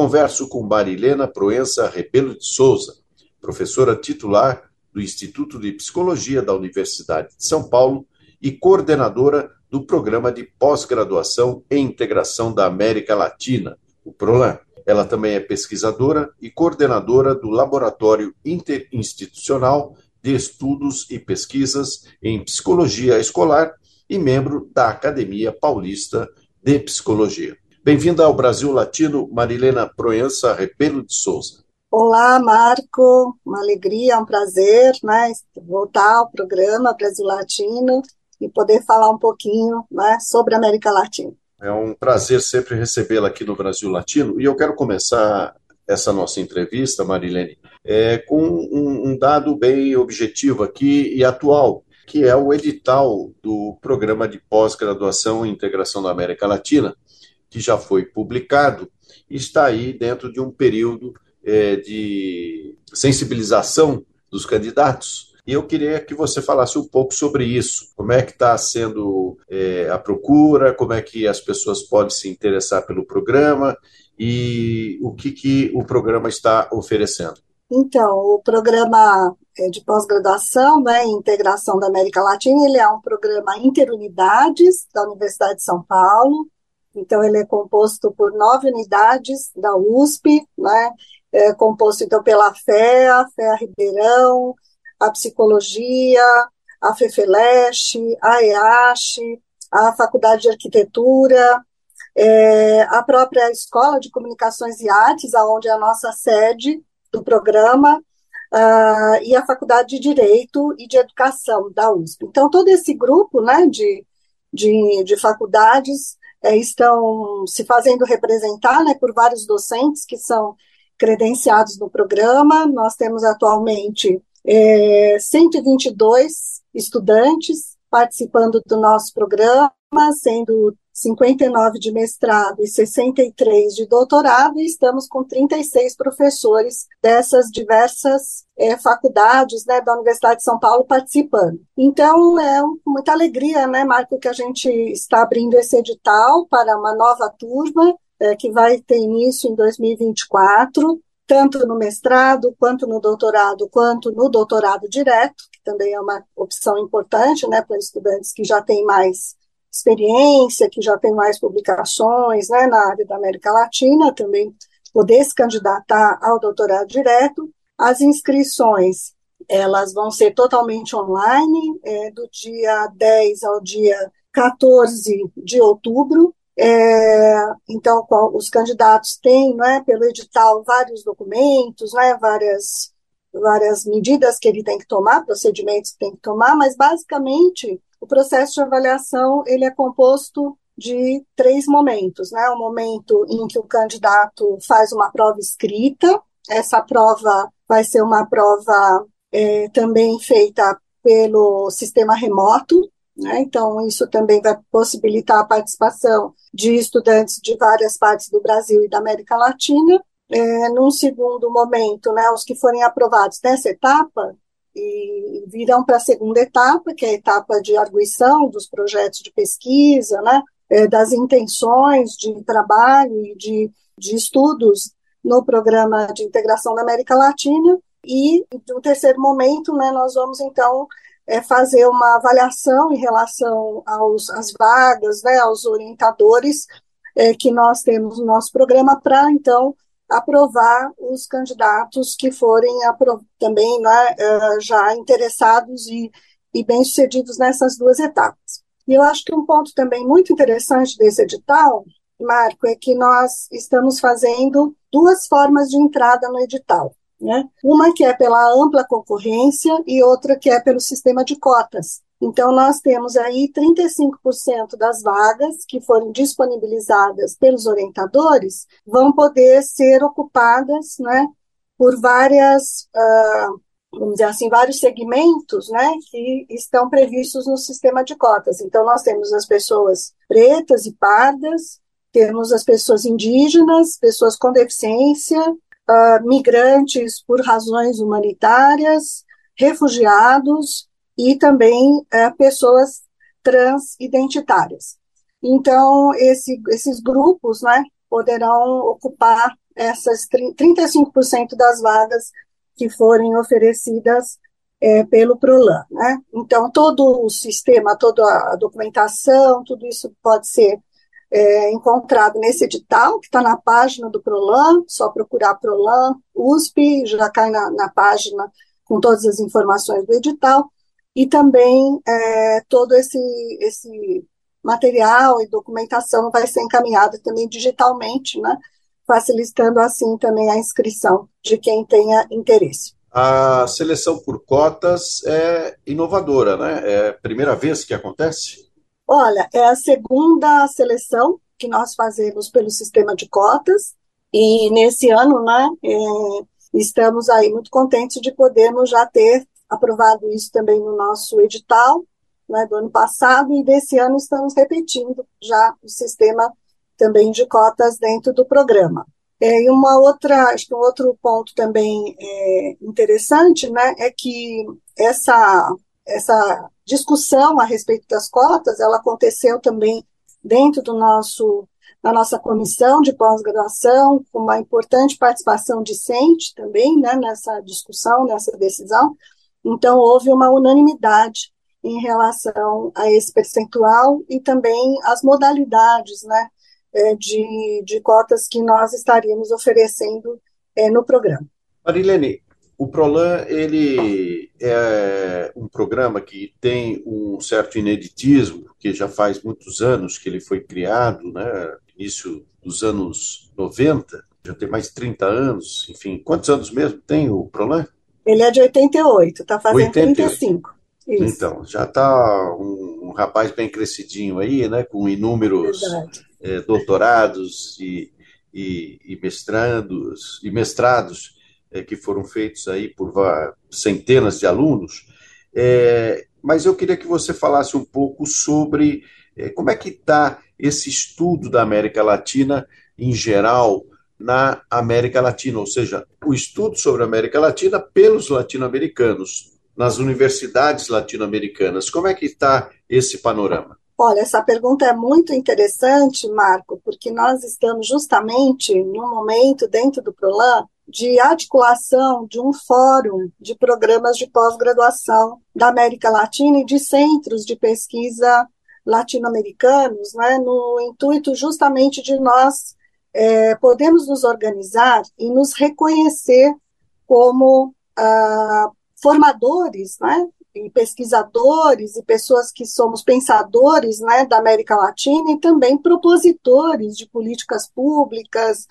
converso com Marilena Proença Rebelo de Souza, professora titular do Instituto de Psicologia da Universidade de São Paulo e coordenadora do Programa de Pós-Graduação em Integração da América Latina, o PROLAN. Ela também é pesquisadora e coordenadora do Laboratório Interinstitucional de Estudos e Pesquisas em Psicologia Escolar e membro da Academia Paulista de Psicologia. Bem-vinda ao Brasil Latino, Marilena Proença Repelo de Souza. Olá, Marco, uma alegria, um prazer né, voltar ao programa Brasil Latino e poder falar um pouquinho né, sobre a América Latina. É um prazer sempre recebê-la aqui no Brasil Latino e eu quero começar essa nossa entrevista, Marilene, é, com um, um dado bem objetivo aqui e atual, que é o edital do Programa de Pós-Graduação em Integração da América Latina, que já foi publicado, está aí dentro de um período é, de sensibilização dos candidatos. E eu queria que você falasse um pouco sobre isso. Como é que está sendo é, a procura, como é que as pessoas podem se interessar pelo programa e o que, que o programa está oferecendo. Então, o programa é, de pós-graduação né, em integração da América Latina, ele é um programa interunidades da Universidade de São Paulo, então, ele é composto por nove unidades da USP, né? É composto, então, pela FEA, FEA Ribeirão, a Psicologia, a FEFELESH, a EASH, a Faculdade de Arquitetura, é, a própria Escola de Comunicações e Artes, aonde é a nossa sede do programa, uh, e a Faculdade de Direito e de Educação da USP. Então, todo esse grupo né, de, de, de faculdades é, estão se fazendo representar né, por vários docentes que são credenciados no programa. Nós temos atualmente é, 122 estudantes participando do nosso programa, sendo 59 de mestrado e 63 de doutorado, e estamos com 36 professores dessas diversas é, faculdades né, da Universidade de São Paulo participando. Então, é muita alegria, né, Marco, que a gente está abrindo esse edital para uma nova turma, é, que vai ter início em 2024, tanto no mestrado, quanto no doutorado, quanto no doutorado direto, que também é uma opção importante né, para estudantes que já têm mais experiência, que já tem mais publicações né, na área da América Latina, também poder se candidatar ao doutorado direto. As inscrições elas vão ser totalmente online, é, do dia 10 ao dia 14 de outubro. É, então, os candidatos têm, é, pelo edital, vários documentos, é, várias, várias medidas que ele tem que tomar, procedimentos que tem que tomar, mas basicamente o processo de avaliação ele é composto de três momentos, né? O momento em que o candidato faz uma prova escrita, essa prova vai ser uma prova é, também feita pelo sistema remoto, né? Então isso também vai possibilitar a participação de estudantes de várias partes do Brasil e da América Latina. É, num segundo momento, né, os que forem aprovados nessa etapa, e virão para a segunda etapa, que é a etapa de arguição dos projetos de pesquisa, né, é, das intenções de trabalho e de, de estudos no programa de integração da América Latina. E, no terceiro momento, né, nós vamos, então, é, fazer uma avaliação em relação aos, às vagas, né, aos orientadores é, que nós temos no nosso programa, para, então, aprovar os candidatos que forem também né, eh, já interessados e, e bem-sucedidos nessas duas etapas. E eu acho que um ponto também muito interessante desse edital, Marco, é que nós estamos fazendo duas formas de entrada no edital. Né? Uma que é pela ampla concorrência e outra que é pelo sistema de cotas. Então, nós temos aí 35% das vagas que foram disponibilizadas pelos orientadores vão poder ser ocupadas, né, por várias, uh, vamos dizer assim, vários segmentos, né, que estão previstos no sistema de cotas. Então, nós temos as pessoas pretas e pardas, temos as pessoas indígenas, pessoas com deficiência, uh, migrantes por razões humanitárias, refugiados, e também uh, pessoas transidentitárias. Então, esse, esses grupos né, poderão ocupar essas 35% das vagas que forem oferecidas é, pelo PROLAN. Né? Então, todo o sistema, toda a documentação, tudo isso pode ser é, encontrado nesse edital, que está na página do PROLAN, só procurar PROLAN, USP, já cai na, na página com todas as informações do edital e também é, todo esse, esse material e documentação vai ser encaminhado também digitalmente, né, facilitando assim também a inscrição de quem tenha interesse. A seleção por cotas é inovadora, né? É a primeira vez que acontece? Olha, é a segunda seleção que nós fazemos pelo sistema de cotas e nesse ano, né, é, estamos aí muito contentes de podermos já ter aprovado isso também no nosso edital né, do ano passado, e desse ano estamos repetindo já o sistema também de cotas dentro do programa. É, e uma outra, acho que um outro ponto também é, interessante, né, é que essa, essa discussão a respeito das cotas, ela aconteceu também dentro do nosso, da nossa comissão de pós-graduação, com uma importante participação discente também, né, nessa discussão, nessa decisão, então, houve uma unanimidade em relação a esse percentual e também as modalidades né, é, de, de cotas que nós estaríamos oferecendo é, no programa. Marilene, o Prolan ele é um programa que tem um certo ineditismo, porque já faz muitos anos que ele foi criado, né, início dos anos 90, já tem mais de 30 anos, enfim. Quantos anos mesmo tem o Prolan? Ele é de 88, está fazendo 88. 35. Isso. Então, já está um, um, rapaz bem crescidinho aí, né, com inúmeros é, doutorados e, e, e, mestrandos, e mestrados é, que foram feitos aí por centenas de alunos. É, mas eu queria que você falasse um pouco sobre como é que está esse estudo da América Latina em geral na América Latina, ou seja, o estudo sobre a América Latina pelos latino-americanos, nas universidades latino-americanas. Como é que está esse panorama? Olha, essa pergunta é muito interessante, Marco, porque nós estamos justamente num momento dentro do PROLAN de articulação de um fórum de programas de pós-graduação da América Latina e de centros de pesquisa latino-americanos, né, no intuito justamente de nós é, podemos nos organizar e nos reconhecer como ah, formadores, né, e pesquisadores e pessoas que somos pensadores, né, da América Latina e também propositores de políticas públicas,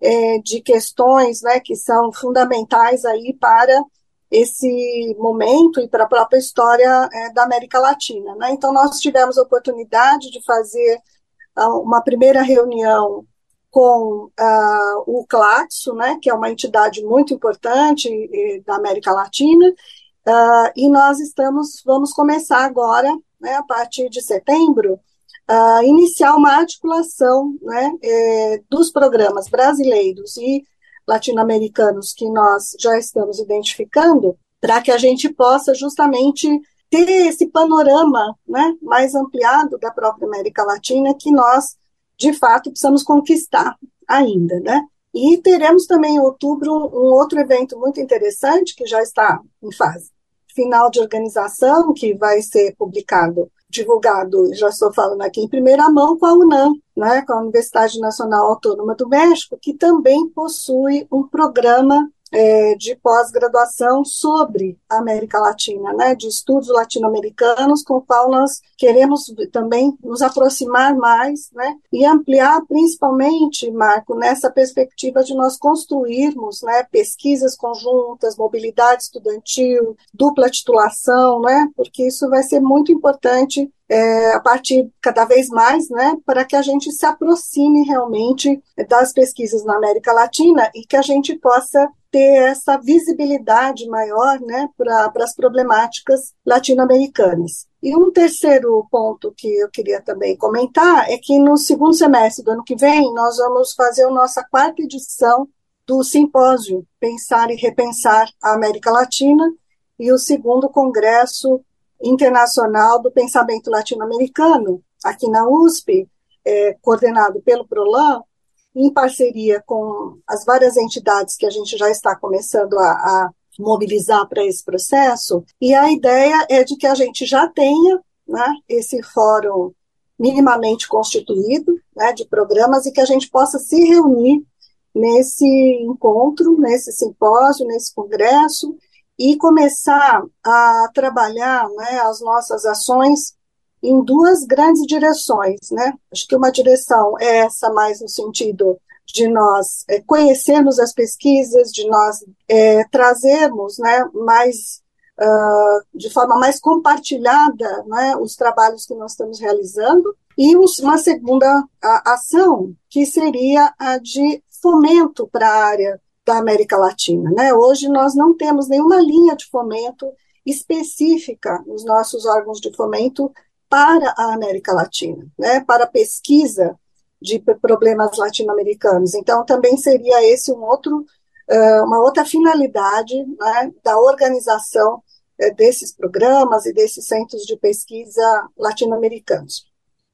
é, de questões, né, que são fundamentais aí para esse momento e para a própria história é, da América Latina, né? Então nós tivemos a oportunidade de fazer ah, uma primeira reunião com uh, o Claxo, né, que é uma entidade muito importante da América Latina, uh, e nós estamos, vamos começar agora, né, a partir de setembro, uh, iniciar uma articulação né, eh, dos programas brasileiros e latino-americanos que nós já estamos identificando, para que a gente possa justamente ter esse panorama né, mais ampliado da própria América Latina que nós de fato, precisamos conquistar ainda, né? E teremos também em outubro um outro evento muito interessante, que já está em fase final de organização, que vai ser publicado, divulgado, já estou falando aqui em primeira mão, com a UNAM, né, com a Universidade Nacional Autônoma do México, que também possui um programa é, de pós-graduação sobre a América Latina, né, de estudos latino-americanos, com o qual nós queremos também nos aproximar mais, né, e ampliar principalmente, Marco, nessa perspectiva de nós construirmos, né, pesquisas conjuntas, mobilidade estudantil, dupla titulação, né, porque isso vai ser muito importante é, a partir cada vez mais, né, para que a gente se aproxime realmente das pesquisas na América Latina e que a gente possa ter essa visibilidade maior né, para as problemáticas latino-americanas. E um terceiro ponto que eu queria também comentar é que no segundo semestre do ano que vem nós vamos fazer a nossa quarta edição do simpósio Pensar e Repensar a América Latina e o segundo congresso internacional do pensamento latino-americano aqui na USP, é, coordenado pelo Prolan, em parceria com as várias entidades que a gente já está começando a, a mobilizar para esse processo, e a ideia é de que a gente já tenha né, esse fórum minimamente constituído né, de programas e que a gente possa se reunir nesse encontro, nesse simpósio, nesse congresso e começar a trabalhar né, as nossas ações em duas grandes direções, né? Acho que uma direção é essa mais no sentido de nós é, conhecermos as pesquisas, de nós é, trazermos, né, mais uh, de forma mais compartilhada, né, os trabalhos que nós estamos realizando, e uma segunda ação que seria a de fomento para a área da América Latina, né? Hoje nós não temos nenhuma linha de fomento específica nos nossos órgãos de fomento para a América Latina, né, para pesquisa de problemas latino-americanos. Então, também seria esse um outro, uma outra finalidade né, da organização desses programas e desses centros de pesquisa latino-americanos.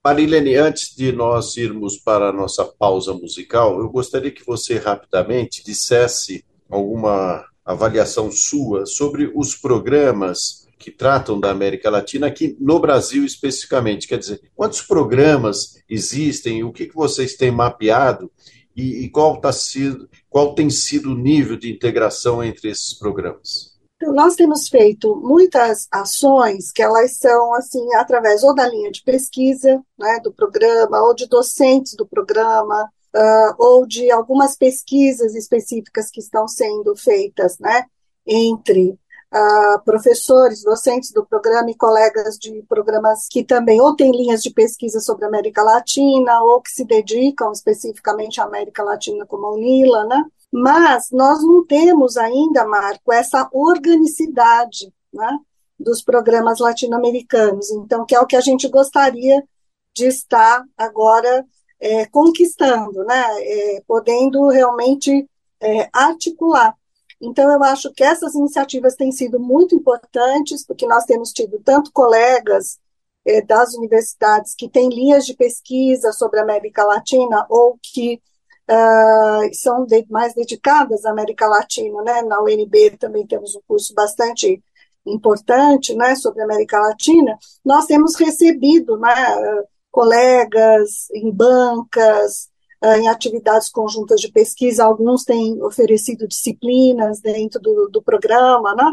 Marilene, antes de nós irmos para a nossa pausa musical, eu gostaria que você rapidamente dissesse alguma avaliação sua sobre os programas que tratam da América Latina aqui no Brasil especificamente. Quer dizer, quantos programas existem, o que, vocês têm mapeado e, e qual, tá sido, qual tem sido o nível de integração entre esses programas? Nós temos feito muitas ações que elas são assim através ou da linha de pesquisa né, do programa ou de docentes do programa uh, ou de algumas pesquisas específicas que estão sendo feitas né, entre uh, professores, docentes do programa e colegas de programas que também ou têm linhas de pesquisa sobre a América Latina ou que se dedicam especificamente à América Latina, como a UNILA, né? Mas nós não temos ainda, Marco, essa organicidade né, dos programas latino-americanos, então, que é o que a gente gostaria de estar agora é, conquistando, né, é, podendo realmente é, articular. Então, eu acho que essas iniciativas têm sido muito importantes, porque nós temos tido tanto colegas eh, das universidades que têm linhas de pesquisa sobre a América Latina ou que uh, são de, mais dedicadas à América Latina, né? Na UNB também temos um curso bastante importante, né, sobre a América Latina. Nós temos recebido, né, colegas em bancas, ah, em atividades conjuntas de pesquisa, alguns têm oferecido disciplinas dentro do, do programa, né?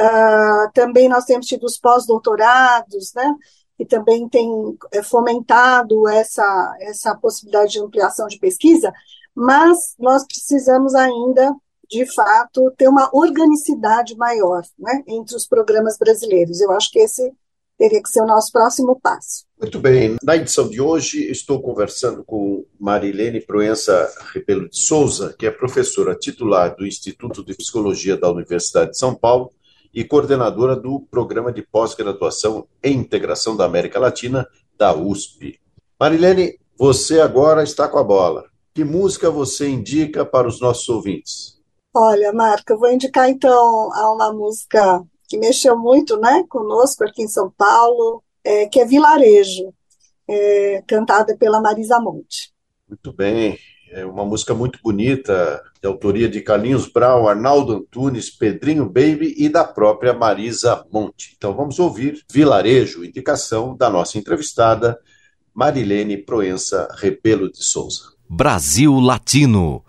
Uh, também nós temos tido os pós-doutorados, né? Que também tem é, fomentado essa, essa possibilidade de ampliação de pesquisa, mas nós precisamos ainda, de fato, ter uma organicidade maior né, entre os programas brasileiros. Eu acho que esse teria que ser o nosso próximo passo. Muito bem. Na edição de hoje, estou conversando com Marilene Proença Rebelo de Souza, que é professora titular do Instituto de Psicologia da Universidade de São Paulo e coordenadora do Programa de Pós-Graduação em Integração da América Latina, da USP. Marilene, você agora está com a bola. Que música você indica para os nossos ouvintes? Olha, Marca, eu vou indicar então a uma música que mexeu muito né, conosco aqui em São Paulo, é, que é Vilarejo, é, cantada pela Marisa Monte. Muito bem, é uma música muito bonita, de autoria de Carlinhos Brau, Arnaldo Antunes, Pedrinho Baby e da própria Marisa Monte. Então vamos ouvir Vilarejo, indicação da nossa entrevistada Marilene Proença Rebelo de Souza. Brasil Latino.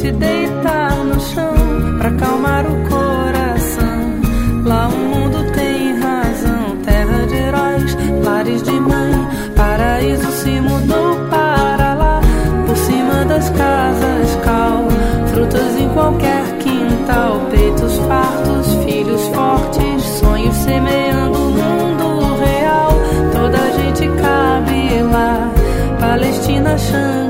Se deitar no chão pra acalmar o coração. Lá o mundo tem razão, terra de heróis, lares de mãe, paraíso se mudou para lá. Por cima das casas, cal, frutas em qualquer quintal, peitos fartos, filhos fortes, sonhos semeando o mundo real. Toda gente cabe lá, Palestina, Shangri-La.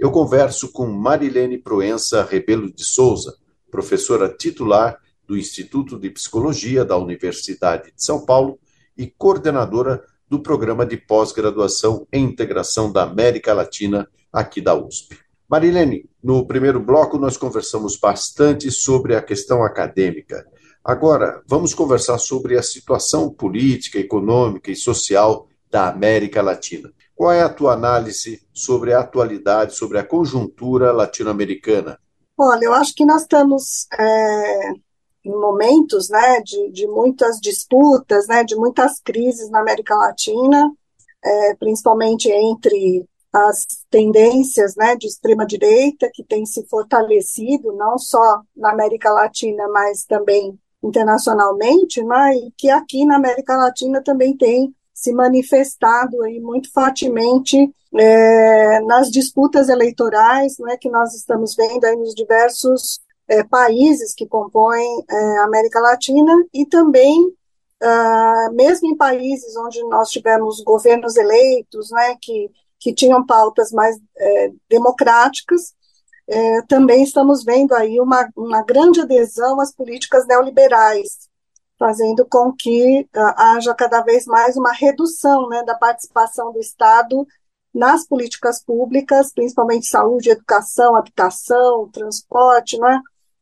eu converso com Marilene Proença Rebelo de Souza, professora titular do Instituto de Psicologia da Universidade de São Paulo e coordenadora do programa de pós-graduação em integração da América Latina aqui da USP. Marilene, no primeiro bloco nós conversamos bastante sobre a questão acadêmica. Agora, vamos conversar sobre a situação política, econômica e social da América Latina. Qual é a tua análise sobre a atualidade, sobre a conjuntura latino-americana? Olha, eu acho que nós estamos é, em momentos né, de, de, muitas disputas, né, de muitas crises na América Latina, é, principalmente entre as tendências né, de extrema-direita que têm se fortalecido, não só na América Latina, mas também internacionalmente, né, e que aqui na América Latina também tem se manifestado aí muito fortemente é, nas disputas eleitorais né, que nós estamos vendo aí nos diversos é, países que compõem é, a América Latina e também uh, mesmo em países onde nós tivemos governos eleitos, né, que, que tinham pautas mais é, democráticas, é, também estamos vendo aí uma, uma grande adesão às políticas neoliberais, fazendo com que uh, haja cada vez mais uma redução né, da participação do Estado nas políticas públicas, principalmente saúde, educação, habitação, transporte, né,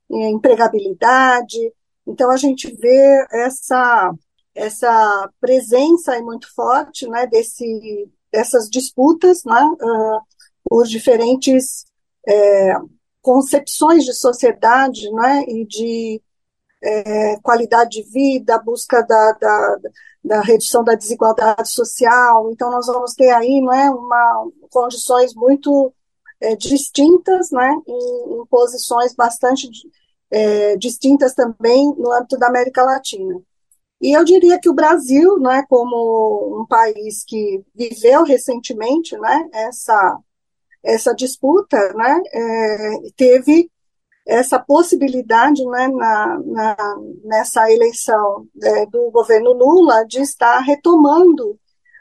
empregabilidade. Então, a gente vê essa, essa presença muito forte né, desse, dessas disputas né, uh, por diferentes é, concepções de sociedade né, e de é, qualidade de vida, a busca da, da, da, redução da desigualdade social. Então, nós vamos ter aí não é, uma, condições muito é, distintas, né, em, em, posições bastante é, distintas também no âmbito da América Latina. E eu diria que o Brasil, né, como um país que viveu recentemente né, essa, essa disputa, né, teve essa possibilidade né, na, na, nessa eleição é, do governo Lula de estar retomando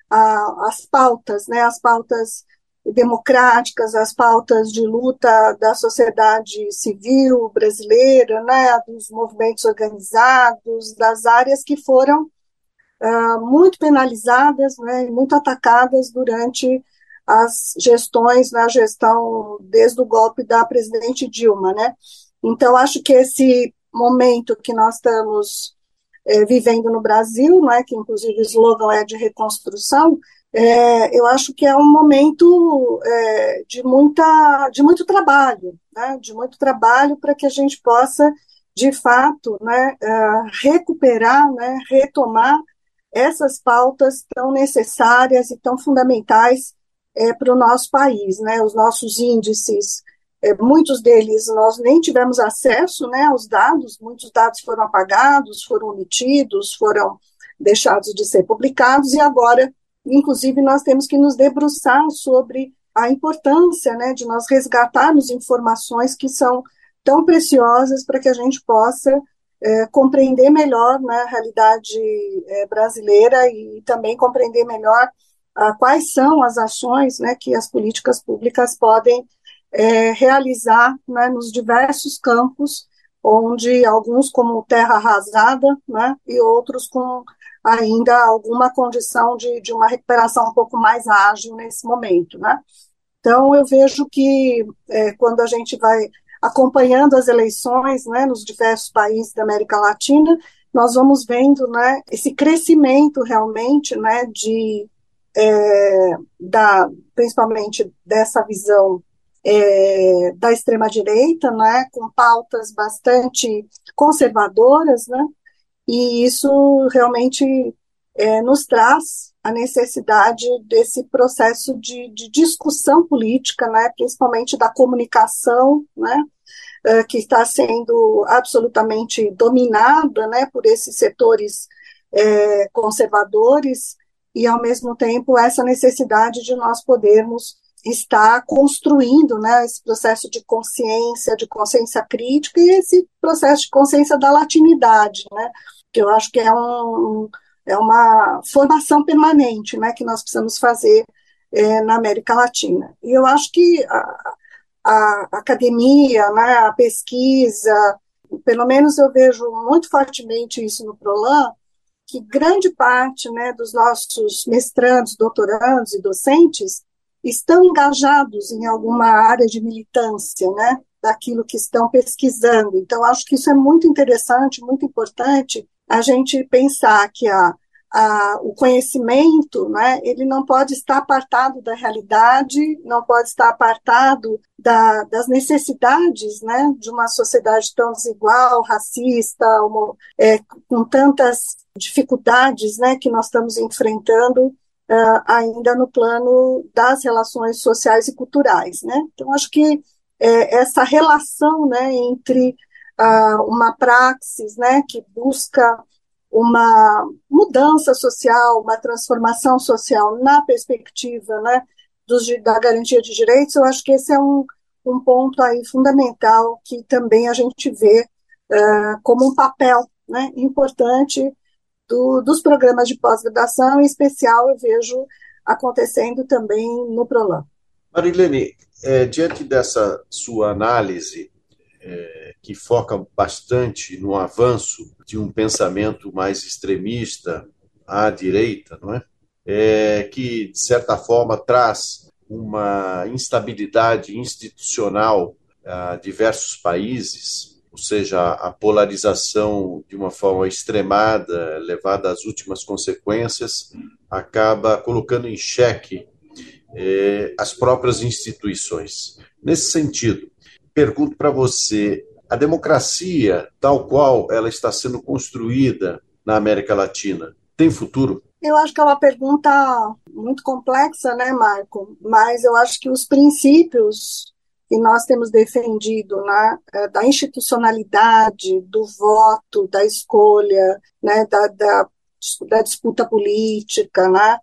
a, as pautas, né, as pautas democráticas, as pautas de luta da sociedade civil brasileira, né, dos movimentos organizados, das áreas que foram uh, muito penalizadas, né, muito atacadas durante as gestões, na gestão desde o golpe da presidente Dilma, né? Então, acho que esse momento que nós estamos é, vivendo no Brasil, não é, que inclusive o slogan é de reconstrução, é, eu acho que é um momento é, de, muita, de muito trabalho, né, de muito trabalho para que a gente possa, de fato, né, é, recuperar, né, retomar essas pautas tão necessárias e tão fundamentais é, para o nosso país, né, os nossos índices é, muitos deles nós nem tivemos acesso né, aos dados, muitos dados foram apagados, foram omitidos, foram deixados de ser publicados, e agora, inclusive, nós temos que nos debruçar sobre a importância né, de nós resgatarmos informações que são tão preciosas para que a gente possa é, compreender melhor né, a realidade é, brasileira e também compreender melhor quais são as ações né, que as políticas públicas podem é, realizar né, nos diversos campos, onde alguns como terra arrasada, né, e outros com ainda alguma condição de, de uma recuperação um pouco mais ágil nesse momento, né. Então, eu vejo que é, quando a gente vai acompanhando as eleições né, nos diversos países da América Latina, nós vamos vendo né, esse crescimento realmente né, de, é, da, principalmente dessa visão é, da extrema-direita, né, com pautas bastante conservadoras, né, e isso realmente é, nos traz a necessidade desse processo de, de discussão política, né, principalmente da comunicação, né, é, que está sendo absolutamente dominada né, por esses setores é, conservadores, e, ao mesmo tempo, essa necessidade de nós podermos está construindo né, esse processo de consciência, de consciência crítica e esse processo de consciência da latinidade, né, que eu acho que é, um, é uma formação permanente né, que nós precisamos fazer é, na América Latina. E eu acho que a, a academia, né, a pesquisa, pelo menos eu vejo muito fortemente isso no PROLAN, que grande parte né, dos nossos mestrandos, doutorandos e docentes estão engajados em alguma área de militância, né, daquilo que estão pesquisando. Então, acho que isso é muito interessante, muito importante a gente pensar que a, a, o conhecimento, né, ele não pode estar apartado da realidade, não pode estar apartado da, das necessidades, né, de uma sociedade tão desigual, racista, homo, é, com tantas dificuldades, né, que nós estamos enfrentando uh, ainda no plano das relações sociais e culturais, né? Então, acho que é, essa relação, né, entre uh, uma praxis, né, que busca uma mudança social, uma transformação social na perspectiva, né, dos, da garantia de direitos, eu acho que esse é um, um ponto aí fundamental que também a gente vê uh, como um papel né, importante do, dos programas de pós-graduação, em especial eu vejo acontecendo também no PROLAN. Marilene, é, diante dessa sua análise, é, que foca bastante no avanço de um pensamento mais extremista à direita, não é? é que, de certa forma, traz uma instabilidade institucional a diversos países, ou seja, a polarização de uma forma extremada, levada às últimas consequências, acaba colocando em xeque eh, as próprias instituições. Nesse sentido, pergunto para você: a democracia, tal qual ela está sendo construída na América Latina, tem futuro? Eu acho que é uma pergunta muito complexa, né, Marco? Mas eu acho que os princípios que nós temos defendido né, é, da institucionalidade, do voto, da escolha, né, da, da, da disputa política, né,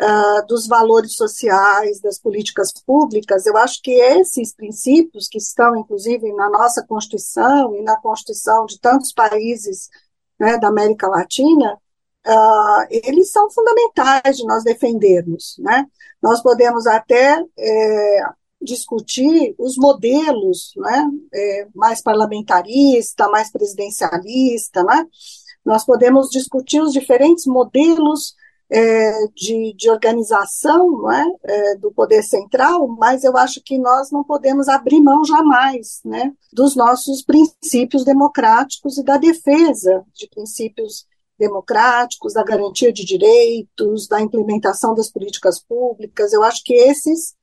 uh, dos valores sociais, das políticas públicas, eu acho que esses princípios, que estão inclusive na nossa Constituição e na Constituição de tantos países né, da América Latina, Uh, eles são fundamentais de nós defendermos. Né? Nós podemos até é, discutir os modelos né, é, mais parlamentarista, mais presidencialista, né? Nós podemos discutir os diferentes modelos é, de, de, organização né, é, do poder central, mas eu acho que nós não podemos abrir mão jamais né, dos nossos princípios democráticos e da defesa de princípios democráticos, da garantia de direitos, da implementação das políticas públicas. Eu acho que esses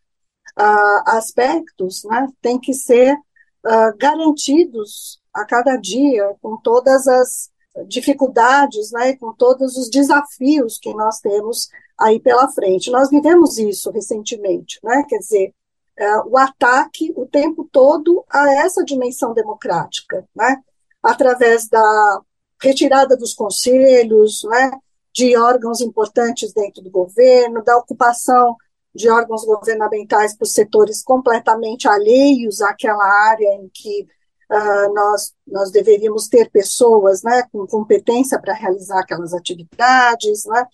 uh, aspectos né, têm que ser uh, garantidos a cada dia, com todas as dificuldades, né, com todos os desafios que nós temos aí pela frente. Nós vivemos isso recentemente, né, quer dizer, uh, o ataque o tempo todo a essa dimensão democrática, né, através da retirada dos conselhos, né, de órgãos importantes dentro do governo, da ocupação de órgãos governamentais por setores completamente alheios àquela área em que uh, nós, nós deveríamos ter pessoas né, com competência para realizar aquelas atividades, né,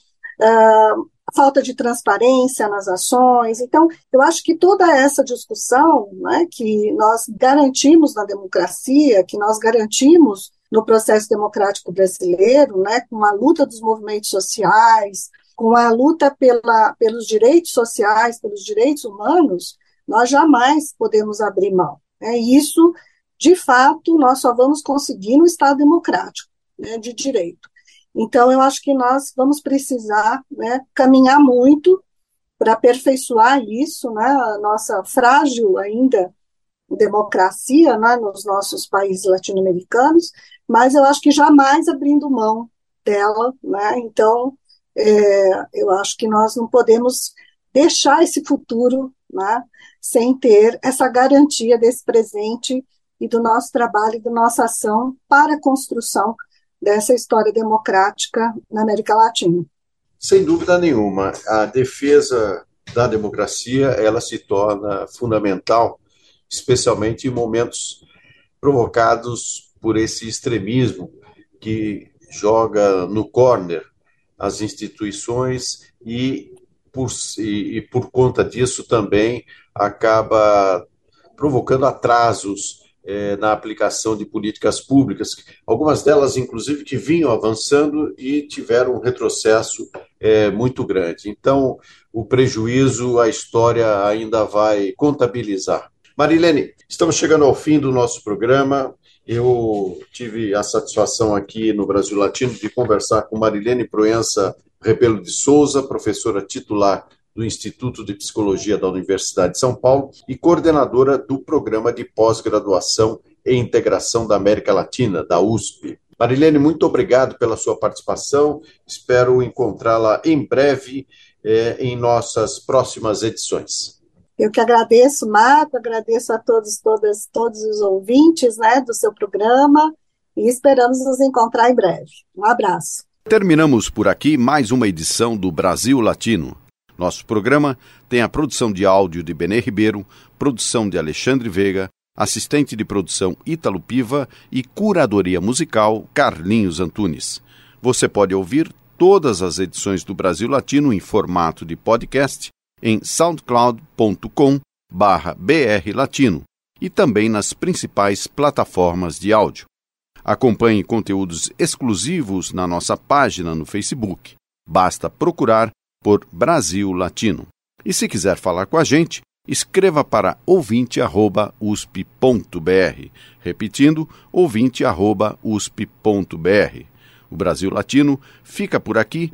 uh, falta de transparência nas ações. Então, eu acho que toda essa discussão né, que nós garantimos na democracia, que nós garantimos no processo democrático brasileiro, né, com a luta dos movimentos sociais, com a luta pela, pelos direitos sociais, pelos direitos humanos, nós jamais podemos abrir mão. É isso, de fato, nós só vamos conseguir no Estado democrático, né, de direito. Então, eu acho que nós vamos precisar né, caminhar muito para aperfeiçoar isso, né, a nossa frágil ainda democracia né, nos nossos países latino-americanos, mas eu acho que jamais abrindo mão dela. Né, então, é, eu acho que nós não podemos deixar esse futuro né, sem ter essa garantia desse presente e do nosso trabalho e da nossa ação para a construção dessa história democrática na América Latina. Sem dúvida nenhuma, a defesa da democracia ela se torna fundamental, especialmente em momentos provocados por esse extremismo que joga no corner as instituições e por, e, e por conta disso também acaba provocando atrasos é, na aplicação de políticas públicas, algumas delas, inclusive, que vinham avançando e tiveram um retrocesso é, muito grande. Então, o prejuízo a história ainda vai contabilizar. Marilene, estamos chegando ao fim do nosso programa. Eu tive a satisfação aqui no Brasil Latino de conversar com Marilene Proença Rebelo de Souza, professora titular do Instituto de Psicologia da Universidade de São Paulo e coordenadora do Programa de Pós-Graduação e Integração da América Latina, da USP. Marilene, muito obrigado pela sua participação. Espero encontrá-la em breve eh, em nossas próximas edições. Eu que agradeço, Marco, agradeço a todos, todas, todos os ouvintes né, do seu programa e esperamos nos encontrar em breve. Um abraço. Terminamos por aqui mais uma edição do Brasil Latino. Nosso programa tem a produção de áudio de Benê Ribeiro, produção de Alexandre Veiga, assistente de produção Ítalo Piva e curadoria musical Carlinhos Antunes. Você pode ouvir todas as edições do Brasil Latino em formato de podcast em soundcloud.com brlatino e também nas principais plataformas de áudio. Acompanhe conteúdos exclusivos na nossa página no Facebook. Basta procurar por Brasil Latino. E se quiser falar com a gente, escreva para ouvinte@usp.br, repetindo ouvinte@usp.br. O Brasil Latino fica por aqui